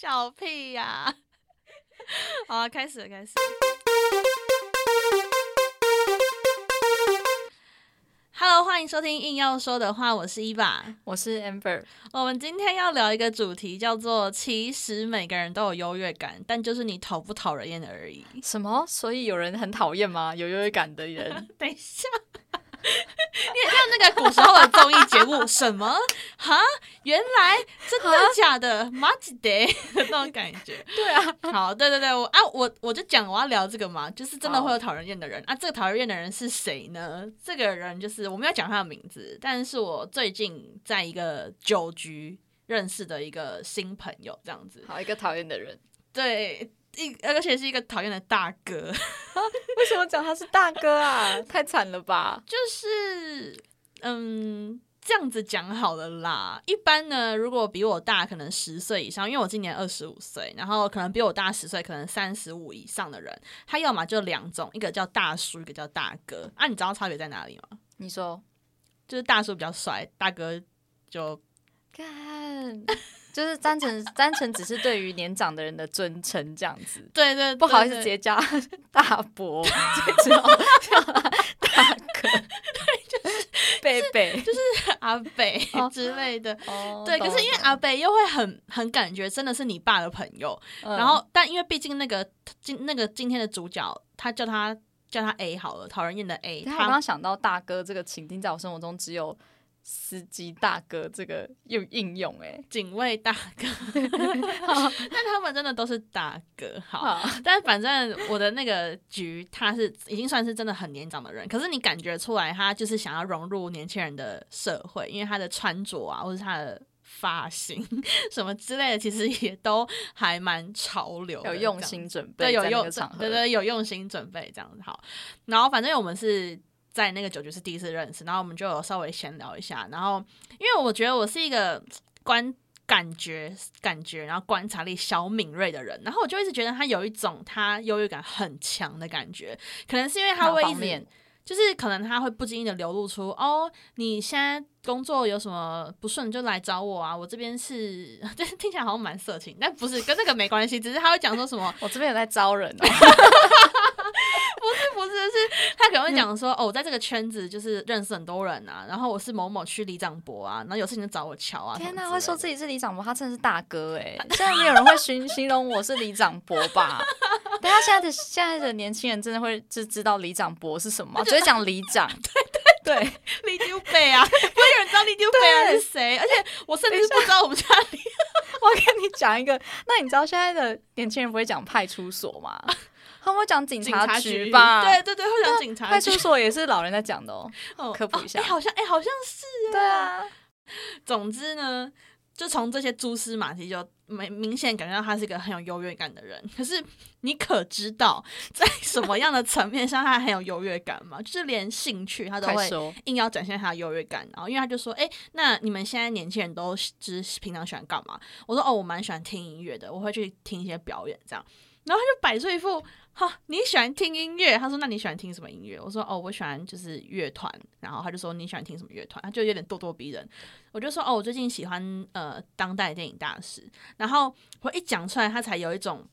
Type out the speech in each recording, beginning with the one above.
小屁呀！好，开始了，开始。Hello，欢迎收听硬要说的话，我是伊娃，我是 Amber。我们今天要聊一个主题，叫做“其实每个人都有优越感，但就是你讨不讨人厌而已”。什么？所以有人很讨厌吗？有优越感的人？等一下。你像那个古时候的综艺节目，什么哈？原来真的假的？马吉德 那种感觉。对啊，好，对对对，我啊，我我就讲我要聊这个嘛，就是真的会有讨人厌的人啊。这个讨人厌的人是谁呢？这个人就是我们要讲他的名字，但是我最近在一个酒局认识的一个新朋友，这样子。好，一个讨厌的人。对。一而且是一个讨厌的大哥，为什么讲他是大哥啊？太惨了吧！就是嗯，这样子讲好了啦。一般呢，如果比我大可能十岁以上，因为我今年二十五岁，然后可能比我大十岁，可能三十五以上的人，他要么就两种，一个叫大叔，一个叫大哥。啊，你知道差别在哪里吗？你说，就是大叔比较帅，大哥就干。就是单纯单纯只是对于年长的人的尊称这样子，对对，不好意思直接叫大伯，叫大哥，对，就是贝贝，就是阿北 之类的，对。可是因为阿北又会很很感觉真的是你爸的朋友，然后但因为毕竟那个今那个今天的主角，他叫他叫他 A 好了，讨人厌的 A。他刚刚想到大哥这个情境，在我生活中只有。司机大哥，这个又应用哎，警卫大哥，但他们真的都是大哥，好，但反正我的那个局，他是已经算是真的很年长的人，可是你感觉出来，他就是想要融入年轻人的社会，因为他的穿着啊，或者他的发型 什么之类的，其实也都还蛮潮流，有用心准备，对，有用，对对，有用心准备这样子好，然后反正我们是。在那个酒局是第一次认识，然后我们就有稍微闲聊一下，然后因为我觉得我是一个观感觉感觉，然后观察力小敏锐的人，然后我就一直觉得他有一种他优越感很强的感觉，可能是因为他会一直 就是可能他会不经意的流露出哦，你现在工作有什么不顺就来找我啊，我这边是，就是听起来好像蛮色情，但不是跟这个没关系，只是他会讲说什么，我这边有在招人。不 是不是，他可能会讲说，哦，我在这个圈子就是认识很多人啊，然后我是某某区里长伯啊，然后有事情就找我瞧啊。天哪，会说自己是里长伯，他真的是大哥哎！现在没有人会形 形容我是里长伯吧？等下现在的现在的年轻人真的会就知道里长伯是什么吗？只会讲里长，对对对，李丢贝啊，不会有人知道李丢贝啊是谁，而且我甚至不知道我们家里。我跟你讲一个，那你知道现在的年轻人不会讲派出所吗？他们会讲警察局吧？对对对，会讲警察。派出所也是老人在讲的哦。科普一下，哎好像哎，好像是。对啊。总之呢，就从这些蛛丝马迹，就明明显感觉到他是一个很有优越感的人。可是你可知道，在什么样的层面上他很有优越感吗？就是连兴趣他都会硬要展现他的优越感。然后，因为他就说：“哎，那你们现在年轻人都只是平常喜欢干嘛？”我说：“哦，我蛮喜欢听音乐的，我会去听一些表演这样。”然后他就摆出一副。哈，你喜欢听音乐？他说：“那你喜欢听什么音乐？”我说：“哦，我喜欢就是乐团。”然后他就说：“你喜欢听什么乐团？”他就有点咄咄逼人。我就说：“哦，我最近喜欢呃当代电影大师。”然后我一讲出来，他才有一种。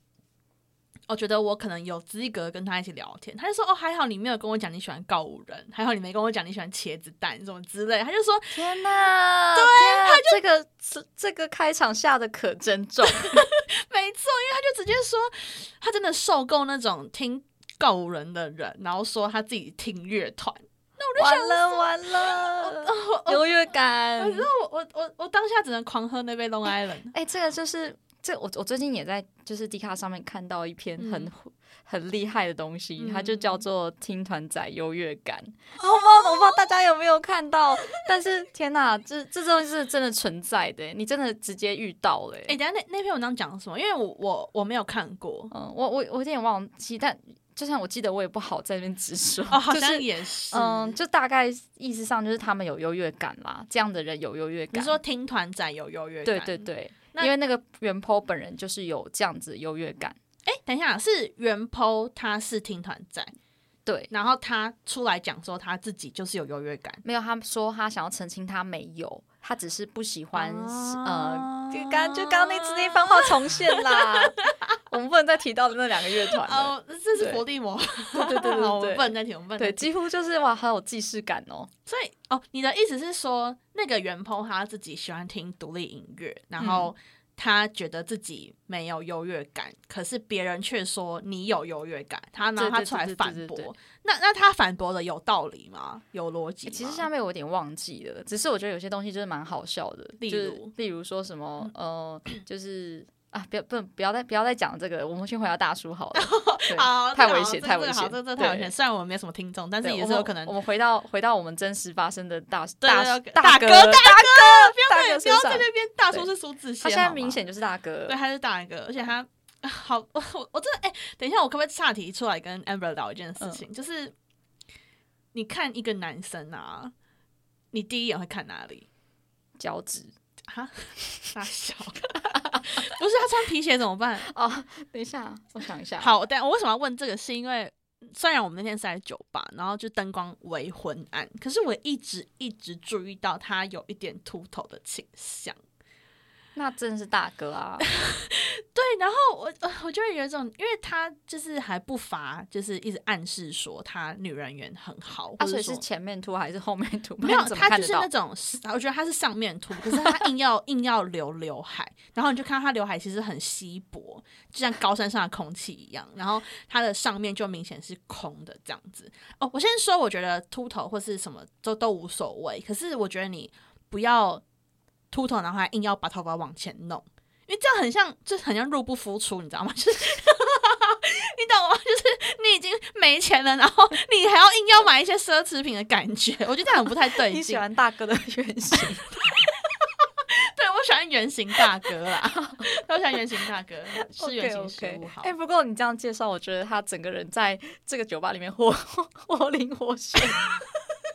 我觉得我可能有资格跟他一起聊天，他就说：“哦，还好你没有跟我讲你喜欢告五人，还好你没跟我讲你喜欢茄子蛋什么之类。”他就说：“天哪，对，他这个这这个开场下的可真重，没错，因为他就直接说他真的受够那种听告五人的人，然后说他自己听乐团，那我就完了完了，优越感。然后我我我我当下只能狂喝那杯 Long Island。哎，这个就是。这我我最近也在就是 D 卡上面看到一篇很很厉害的东西，它就叫做“听团仔优越感”。我不知道我不知道 大家有没有看到，但是天哪，这这东西是真的存在的，你真的直接遇到了。哎，等下那那篇文章讲什么？因为我我我没有看过，嗯，我我我有点忘记，但就像我记得，我也不好在那边直说。哦，好 像也是，嗯，就大概意思上就是他们有优越感啦，这样的人有优越感。你说听团仔有优越感？对对对。因为那个袁坡本人就是有这样子优越感。哎，等一下，是袁坡他是听团仔，对，然后他出来讲说他自己就是有优越感。没有，他说他想要澄清他没有，他只是不喜欢呃，就刚就刚刚那次那番话重现啦。我们不能再提到那两个乐团了。哦，这是伏地魔，对对对 我们不能再提，我们不能再对，几乎就是哇，好有既视感哦。所以哦，你的意思是说，那个袁鹏他自己喜欢听独立音乐，然后他觉得自己没有优越感，可是别人却说你有优越感，他然后对对他出来反驳。对对那那他反驳的有道理吗？有逻辑？欸其实下面我有点忘记了，只是我觉得有些东西就是蛮好笑的，例就是如例如说什么呃，就是啊，不要不不要再不要再讲这个，我们先回到大叔好了。好，太危险，太危险，这这太危险。虽然我们没什么听众，但是也是有可能我。们回到回到我们真实发生的大大大哥大哥大大对，哥不要在，那边大叔是苏志燮，他现在明显就是大哥对，。他是大哥，而且他 好，我我我真的哎、等一下，我可不可以岔题出来跟 Amber 聊一件事情？就是你看一个男生啊，你第一眼会看哪里？脚趾哈，大小，他穿皮鞋怎么办？哦，等一下，我想一下。，好，但我为什么要问这个？是因为虽然我们那天是在酒吧，然后就灯光为昏暗，可是我一直一直注意到他有一点秃头的倾向。那真是大哥啊！对，然后我呃我就会有一种，因为他就是还不乏就是一直暗示说他女人缘很好，啊，所以是前面秃还是后面秃？没有，他就是那种，我觉得他是上面秃，可是他硬要 硬要留刘海，然后你就看到他刘海其实很稀薄，就像高山上的空气一样，然后他的上面就明显是空的这样子。哦，我先说，我觉得秃头或是什么都都无所谓，可是我觉得你不要秃头，然后还硬要把头发往前弄。因为这样很像，就很像入不敷出，你知道吗？就是你懂吗？就是你已经没钱了，然后你还要硬要买一些奢侈品的感觉，我觉得这样很不太对劲。你喜欢大哥的原型？对我喜欢原型大哥啦，我喜欢原型大哥，是原型食 OK，OK 物好。哎、不过你这样介绍，我觉得他整个人在这个酒吧里面活活灵活现。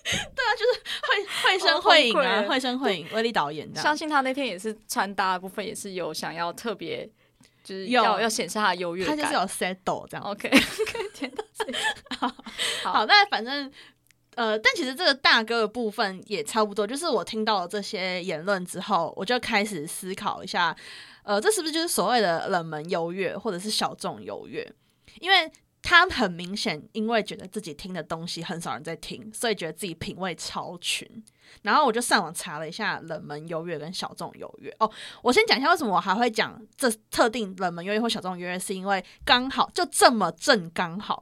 会会声好会影啊，会声会影，威力导演的。相信他那天也是穿搭的部分也是有想要特别，就是有要要显示他的优越感。他就是有 settle 这样。OK，天哪，好好，那反正呃，但其实这个大哥的部分也差不多，就是我听到了这些言论之后，我就开始思考一下，呃，这是不是就是所谓的冷门优越，或者是小众优越？因为他很明显，因为觉得自己听的东西很少人在听，所以觉得自己品味超群。然后我就上网查了一下冷门优越跟小众优越。哦，我先讲一下为什么我还会讲这特定冷门优越或小众优越，是因为刚好就这么正刚好，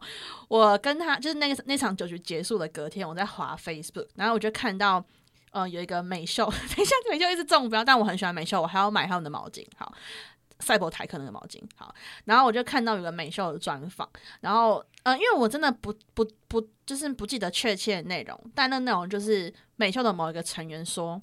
我跟他就是那个那场酒局结束的隔天，我在滑 Facebook，然后我就看到。呃，有一个美秀，等一下美秀一直中标，但我很喜欢美秀，我还要买他们的毛巾。好，赛博台克那个毛巾。好，然后我就看到有个美秀的专访，然后呃，因为我真的不不不，就是不记得确切的内容，但那内容就是美秀的某一个成员说，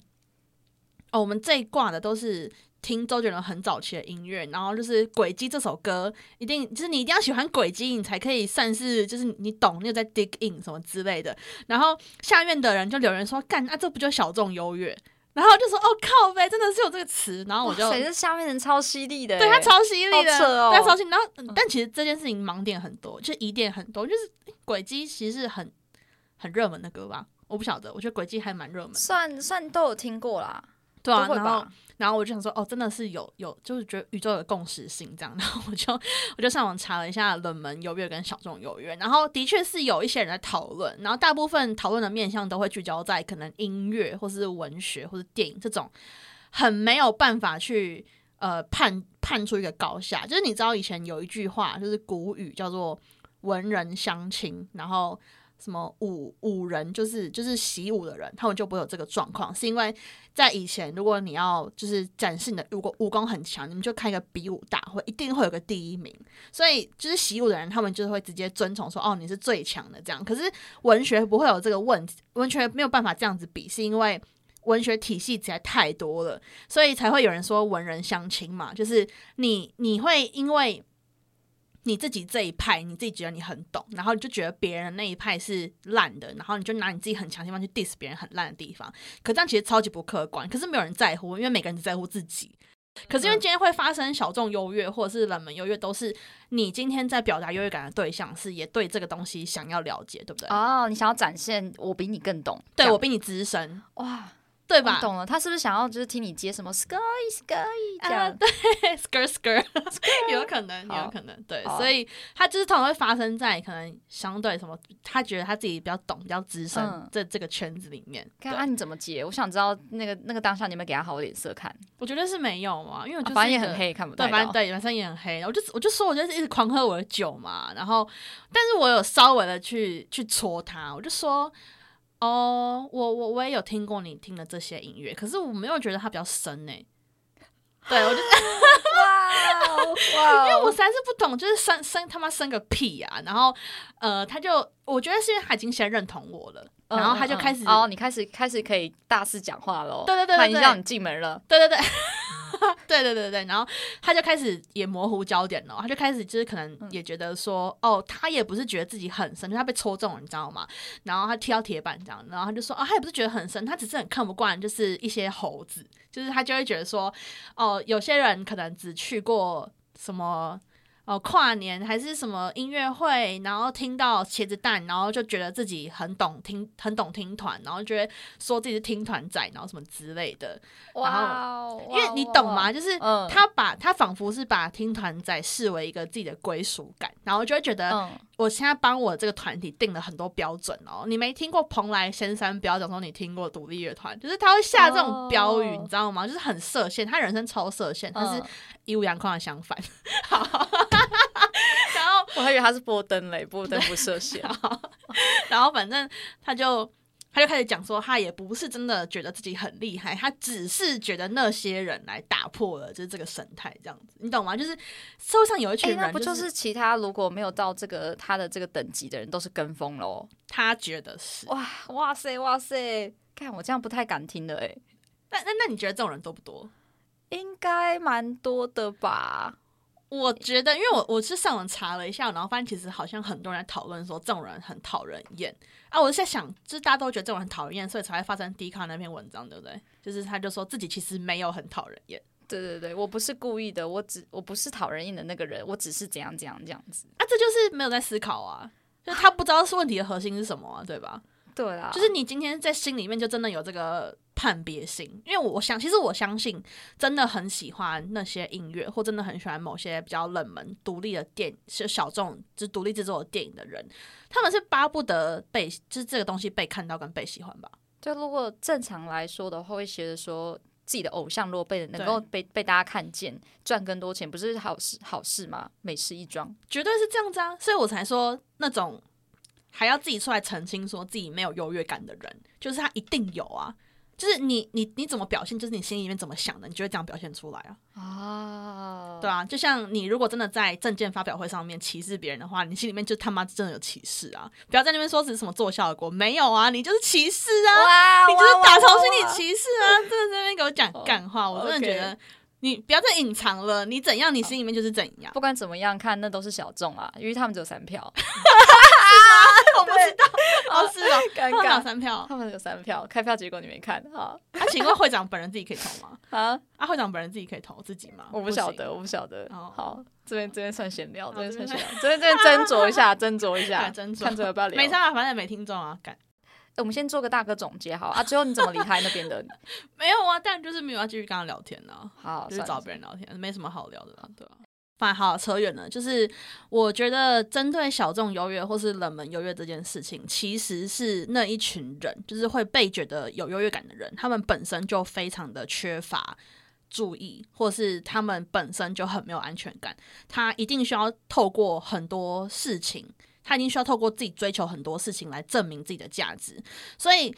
哦，我们这一挂的都是听周杰伦很早期的音乐，然后就是《轨迹》这首歌，一定就是你一定要喜欢《轨迹》，你才可以算是就是你懂，你有在 dig in 什么之类的。然后下面的人就留言说，干啊，这不就小众优越？然后就说，哦靠呗，真的是有这个词。然后我就谁是下面人超犀利的欸？对他超犀利的，好扯哦对他超犀利。然后，嗯但其实这件事情盲点很多，就是疑点很多。就是诶轨迹其实是很很热门的歌吧，我不晓得，我觉得轨迹还蛮热门的，算算都有听过啦，对啊。然后？然后我就想说，哦，真的是有有，就是觉得宇宙有共识性这样。然后我就我就上网查了一下冷门优越跟小众优越，然后的确是有一些人在讨论，然后大部分讨论的面向都会聚焦在可能音乐或是文学或是电影这种很没有办法去呃判判出一个高下。就是你知道以前有一句话就是古语叫做文人相亲，然后。什么武武人就是就是习武的人，他们就不会有这个状况，是因为在以前，如果你要就是展示你的武功武功很强，你们就开一个比武大会，一定会有个第一名。所以就是习武的人，他们就会直接遵从说，哦，你是最强的这样。可是文学不会有这个问题，文学没有办法这样子比，是因为文学体系实在太多了，所以才会有人说文人相亲嘛，就是你你会因为。你自己这一派，你自己觉得你很懂，然后你就觉得别人那一派是烂的，然后你就拿你自己很强的地方去 diss 别人很烂的地方。可这样其实超级不客观，可是没有人在乎，因为每个人只在乎自己。可是因为今天会发生小众优越或者是冷门优越，都是你今天在表达优越感的对象是也对这个东西想要了解，对不对？哦，你想要展现我比你更懂，对我比你资深，哇，对吧？懂了，他是不是想要就是听你接什么 sky sky 这啊，样？对，skr skr，有可能，有可能，对，所以他就是通常会发生在可能相对什么，他觉得他自己比较懂、比较资深嗯这这个圈子里面。对看啊，你怎么接？我想知道那个那个当下你有没有给他好脸色看？我觉得是没有嘛，因为反正也很。黑，看不到。反正对，反正也很黑。我就我就说，我就是一直狂喝我的酒嘛，然后，但是我有稍微的去去戳他，我就说，哦，我我我也有听过你听的这些音乐，可是我没有觉得它比较深呢、对，我就 哇哦哇 因为我实在是不懂，就是生生他妈生个屁啊！然后呃，他就我觉得是因为他已经先认同我了，然后他就开始，嗯哦，你开始开始可以大肆讲话喽。对对对对对他已经让你进门了。对对对。对对对对，然后他就开始也模糊焦点了，他就开始就是可能也觉得说，哦，他也不是觉得自己很深，就他被戳中了，你知道吗？然后他踢到铁板这样，然后他就说，啊，他也不是觉得很深，他只是很看不惯，就是一些猴子，就是他就会觉得说，哦，有些人可能只去过什么。哦，跨年还是什么音乐会，然后听到茄子蛋，然后就觉得自己很懂听，很懂听团，然后觉得说自己是听团仔，然后什么之类的。哇哦，因为你懂吗？就是嗯他把他仿佛是把听团仔视为一个自己的归属感，然后就会觉得嗯，我现在帮我这个团体定了很多标准哦。你没听过蓬莱仙山标准，说你听过独立乐团，就是他会下这种标语，哦你知道吗？就是很设限，他人生超设限，他是嗯一无阳光的相反。好，然后我还以为他是波登嘞，波登不设限。然后反正他就他就开始讲说，他也不是真的觉得自己很厉害，他只是觉得那些人来打破了就是这个生态这样子，你懂吗？就是社会上有一哎、群人、那不就是其他如果没有到这个他的这个等级的人都是跟风喽？他觉得是。哇哇塞哇塞！看我这样不太敢听的哎、那那那你觉得这种人多不多？应该蛮多的吧？我觉得，因为我我是上网查了一下，然后发现其实好像很多人在讨论说这种人很讨人厌啊。我是在想，就是大家都觉得这种人很讨人厌，所以才会发生 D 卡那篇文章，对不对？就是他就说自己其实没有很讨人厌对对对，我不是故意的，我只我不是讨人厌的那个人，我只是怎样怎样这样子。啊，这就是没有在思考啊，就是他不知道是问题的核心是什么啊，对吧？对啊，就是你今天在心里面就真的有这个判别心，因为我我想，其实我相信，真的很喜欢那些音乐，或真的很喜欢某些比较冷门、独立的电，是小众，就是独立制作的电影的人，他们是巴不得被，就是这个东西被看到跟被喜欢吧。就如果正常来说的话，会觉得说自己的偶像如果被能够被被大家看见，赚更多钱，不是好事好事吗？美事一桩。绝对是这样子啊，所以我才说那种还要自己出来澄清说自己没有优越感的人，就是他一定有啊。就是你你你怎么表现，就是你心里面怎么想的，你就会这样表现出来啊。啊，对啊，就像你如果真的在证件发表会上面歧视别人的话，你心里面就他妈真的有歧视啊！不要在那边说只是什么做效果，没有啊，你就是歧视啊，哇你就是打从心里歧视啊！真的在那边给我讲干话，我真的觉得你不要再隐藏了，你怎样，你心里面就是怎样。不管怎么样看，那都是小众啊，因为他们只有三票，尴尬。三票，他们有三票，开票结果你没看啊？啊，请问会长本人自己可以投吗？啊，啊，会长本人自己可以投自己吗？我不晓得，我不晓得。哦好，这边这边算闲聊，这边算闲聊，这边这边斟酌一下，斟酌一下，斟酌看最后要不要聊。没差啊，反正没听众啊，干欸我们先做个大哥总结好啊，最后你怎么离开那边的？没有啊，但就是没有要继续跟他聊天呢、好，就是找别人聊天，没什么好聊的啦，对吧、反正好扯远了，就是我觉得针对小众优越或是冷门优越这件事情，其实是那一群人，就是会被觉得有优越感的人，他们本身就非常的缺乏注意，或是他们本身就很没有安全感，他一定需要透过很多事情，他一定需要透过自己追求很多事情来证明自己的价值，所以。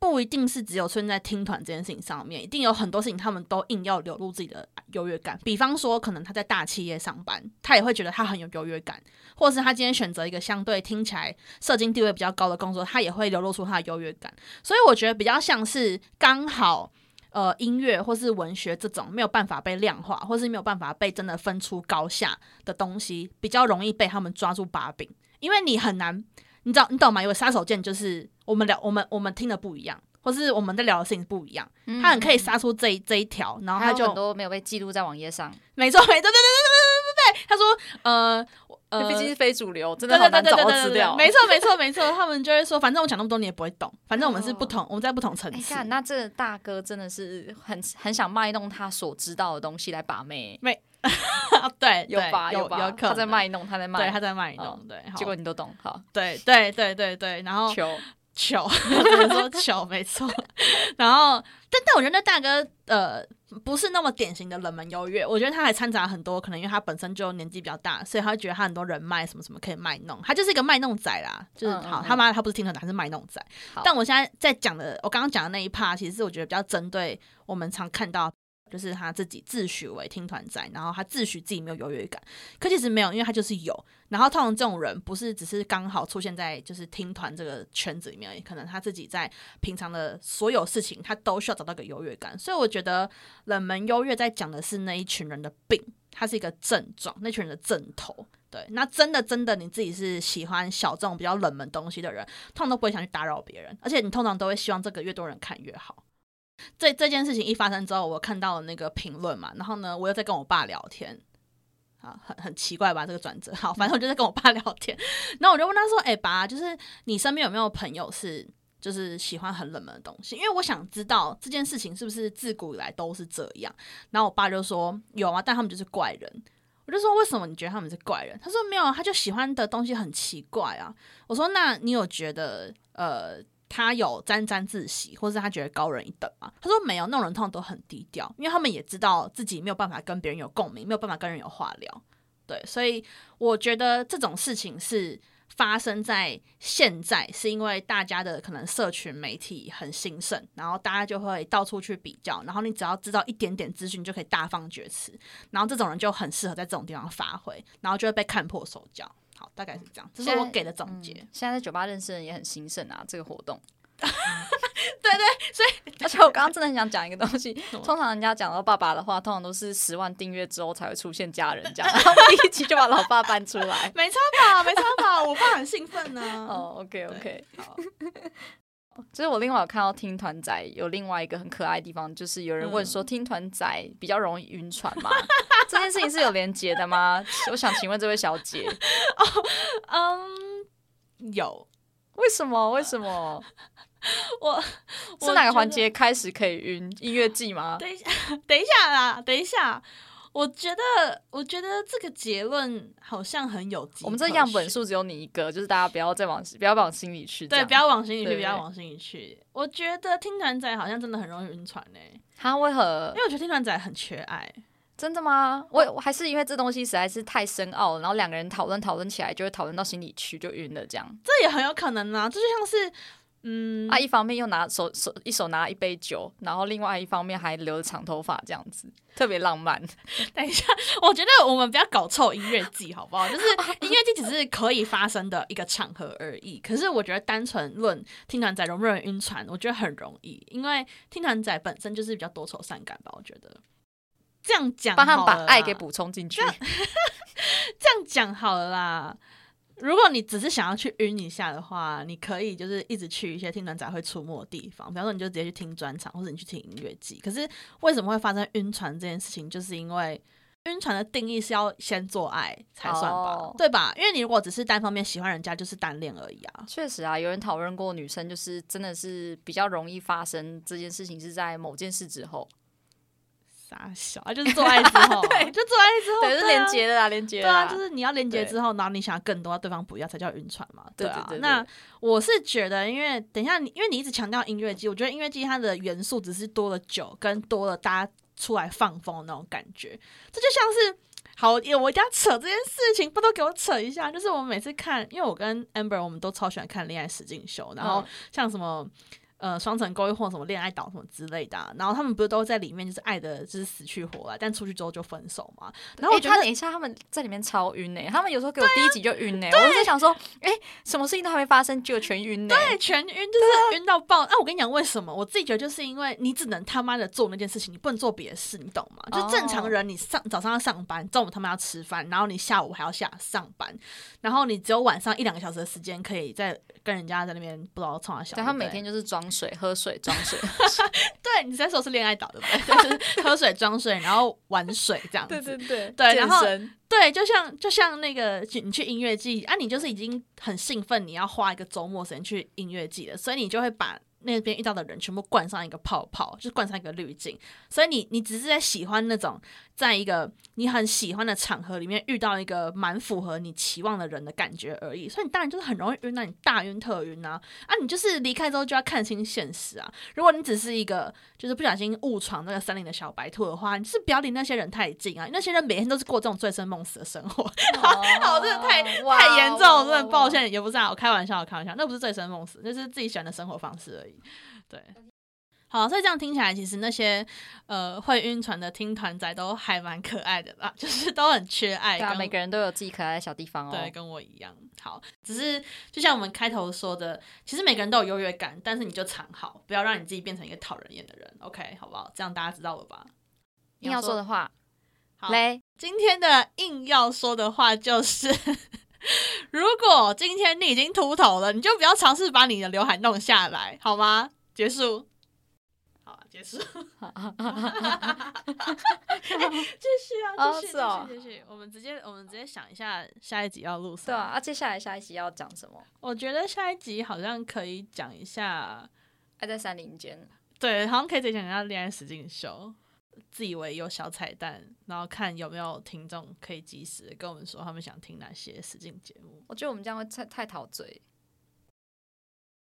不一定是只有出现在听团这件事情上面，一定有很多事情他们都硬要流露自己的优越感。比方说，可能他在大企业上班，他也会觉得他很有优越感，或者是他今天选择一个相对听起来社经地位比较高的工作，他也会流露出他的优越感。所以我觉得比较像是刚好。呃，音乐或是文学这种没有办法被量化，或是没有办法被真的分出高下的东西，比较容易被他们抓住把柄，因为你很难，你知道，你懂吗？有个杀手锏就是我们聊，我们我们听的不一样，或是我们在聊的事情不一样，他很可以杀出这这一条，然后他就很多没有被记录在网页上。没错，没错，对对对对对对对，他说，呃呃，毕竟是非主流，真的很难找到资料。没错，没错，没错，他们就会说，反正我讲那么多你也不会懂，反正我们是不同，我们在不同层次。你看，那这个大哥真的是很很想卖弄他所知道的东西来把妹，妹，对，有吧，有吧，他在卖弄，他在卖，他在卖弄，对，结果你都懂，好，对对对对对，然后。球糗，只能说球，没错。然后，但但我觉得那大哥呃不是那么典型的冷门优越，我觉得他还掺杂很多，可能因为他本身就年纪比较大，所以他会觉得他很多人脉什么什么可以卖弄，他就是一个卖弄仔啦。就是好，他妈他不是听团仔，他是卖弄仔好。但我现在在讲的，我刚刚讲的那一 part，其实是我觉得比较针对我们常看到。就是他自己自诩为听团仔，然后他自诩自己没有优越感，可其实没有，因为他就是有。然后通常这种人不是只是刚好出现在就是听团这个圈子里面而已，可能他自己在平常的所有事情，他都需要找到个优越感。所以我觉得冷门优越在讲的是那一群人的病，它是一个症状，那群人的症头。对，那真的真的你自己是喜欢小众比较冷门东西的人，通常都不会想去打扰别人，而且你通常都会希望这个越多人看越好。这这件事情一发生之后，我看到了那个评论嘛，然后呢，我又在跟我爸聊天，啊，很很奇怪吧这个转折。好，反正我就在跟我爸聊天，然后我就问他说：“哎、爸，就是你身边有没有朋友是就是喜欢很冷门的东西？因为我想知道这件事情是不是自古以来都是这样。”然后我爸就说：“有啊，但他们就是怪人。”我就说：“为什么你觉得他们是怪人？”他说：“没有，他就喜欢的东西很奇怪啊。”我说：“那你有觉得呃？”他有沾沾自喜，或是他觉得高人一等吗？他说没有，那种人通常都很低调，因为他们也知道自己没有办法跟别人有共鸣，没有办法跟人有话聊。对，所以我觉得这种事情是发生在现在，是因为大家的可能社群媒体很兴盛，然后大家就会到处去比较，然后你只要知道一点点资讯，就可以大放厥词，然后这种人就很适合在这种地方发挥，然后就会被看破手脚。好，大概是这样，这是我给的总结。嗯现在在酒吧认识人也很兴盛啊，这个活动。对对，所以 而且我刚刚真的很想讲一个东西，通常人家讲到爸爸的话，通常都是十万订阅之后才会出现家人这样，然后第一集就把老爸搬出来。没差吧，没差吧，我爸很兴奋呢、哦，OK OK，好，就是我另外有看到听团仔有另外一个很可爱的地方，就是有人问嗯说听团仔比较容易晕船吗？这件事情是有连结的吗？我想请问这位小姐，哦嗯，有为什么？为什么？我是哪个环？节开始可以晕？音乐季吗？等一下，等一下啦，等一下。我觉得，我觉得这个结论好像很有迹我们这可样本数只有你一个，就是大家不要再往不要往心里去对，不要往心里去，不要往心里去。我觉得听团仔好像真的很容易晕船呢、他为何因为我觉得听团仔很缺爱。真的吗？我我还是因为这东西实在是太深奥了，然后两个人讨论讨论起来，就会讨论到心里去，就晕了这样。这也很有可能啊，这就像是，嗯，啊，一方面又拿手手一手拿一杯酒，然后另外一方面还留着长头发，这样子特别浪漫。等一下，我觉得我们不要搞臭音乐季，好不好？就是音乐季只是可以发生的一个场合而已。可是我觉得单纯论听团仔容不容易晕船，我觉得很容易，因为听团仔本身就是比较多愁善感吧。我觉得这样讲，帮他们把爱给。补充进去。这样讲好了啦。如果你只是想要去晕一下的话，你可以就是一直去一些听团仔会出没的地方，比方说你就直接去听专场，或者你去听音乐季。可是为什么会发生晕船这件事情，就是因为晕船的定义是要先做爱才算吧，哦对吧？因为你如果只是单方面喜欢人家，就是单恋而已啊。确实啊，有人讨论过，女生就是真的是比较容易发生这件事情，是在某件事之后，傻小啊，就是做爱之后、对，就做爱之后，对，是啊连接的啦，连接对啊，就是你要连接之后，然后你想要更多，对方不要，才叫晕船嘛。啊，对对对对那我是觉得，因为等一下你，因为你一直强调音乐季，我觉得音乐季它的元素只是多了酒，跟多了大家出来放风的那种感觉。这就像是，好，我一定要扯这件事情，不都给我扯一下？就是我们每次看，因为我跟 Amber 我们都超喜欢看恋爱实境秀，然后嗯像什么。呃，双层公寓或什么恋爱岛什么之类的啊、然后他们不是都在里面就是爱的，就是死去活来，但出去之后就分手嘛。然后我哎、觉得他等一下，他们在里面超晕呢、他们有时候给我第一集就晕呢、我就在想说，哎、什么事情都还没发生，就全晕呢、对，全晕就是晕到爆。那、我跟你讲为什么？我自己觉得就是因为你只能他妈的做那件事情，你不能做别的事，你懂吗？就正常人，你上早上要上班，中午他们要吃饭，然后你下午还要下上班，然后你只有晚上一两个小时的时间可以在跟人家在那边不知道冲啊小。对，他每天就是装水、喝水、装水。对你在说是恋爱岛对不对？就是喝水装水，然后玩水这样子。对对，对然后对，对，就像就像那个你去音乐季啊，你就是已经很兴奋，你要花一个周末时间去音乐季了，所以你就会把。那边遇到的人全部灌上一个泡泡，就是灌上一个滤镜，所以你你只是在喜欢那种，在一个你很喜欢的场合里面遇到一个蛮符合你期望的人的感觉而已，所以你当然就是很容易晕，那你大晕特晕啊啊！你就是离开之后就要看清现实啊！如果你只是一个就是不小心误闯那个森林的小白兔的话，你是不要离那些人太近啊！那些人每天都是过这种醉生梦死的生活，好，真的太太严重，真的抱歉，也不是啊，我开玩笑，开玩笑，那不是醉生梦死，那是自己喜欢的生活方式而已。对，好，所以这样听起来，其实那些呃会晕船的听团仔都还蛮可爱的啦，就是都很缺爱，对啊，每个人都有自己可爱的小地方哦。对，跟我一样。好，只是就像我们开头说的，其实每个人都有优越感，但是你就藏好，不要让你自己变成一个讨人厌的人。OK，好不好？这样大家知道了吧？硬要说的话，好嘞。今天的硬要说的话就是。如果今天你已经秃头了，你就不要尝试把你的刘海弄下来，好吗？结束。好，结束。继续啊，继续，继续，继续。我们直接，我们直接想一下下一集要录什么。对啊，接下来下一集要讲什么？我觉得下一集好像可以讲一下《爱在山林间》。对，好像可以再讲一下《恋爱实境秀》。自以为有小彩蛋，然后看有没有听众可以及时跟我们说他们想听哪些实境节目。我觉得我们这样会太太陶醉。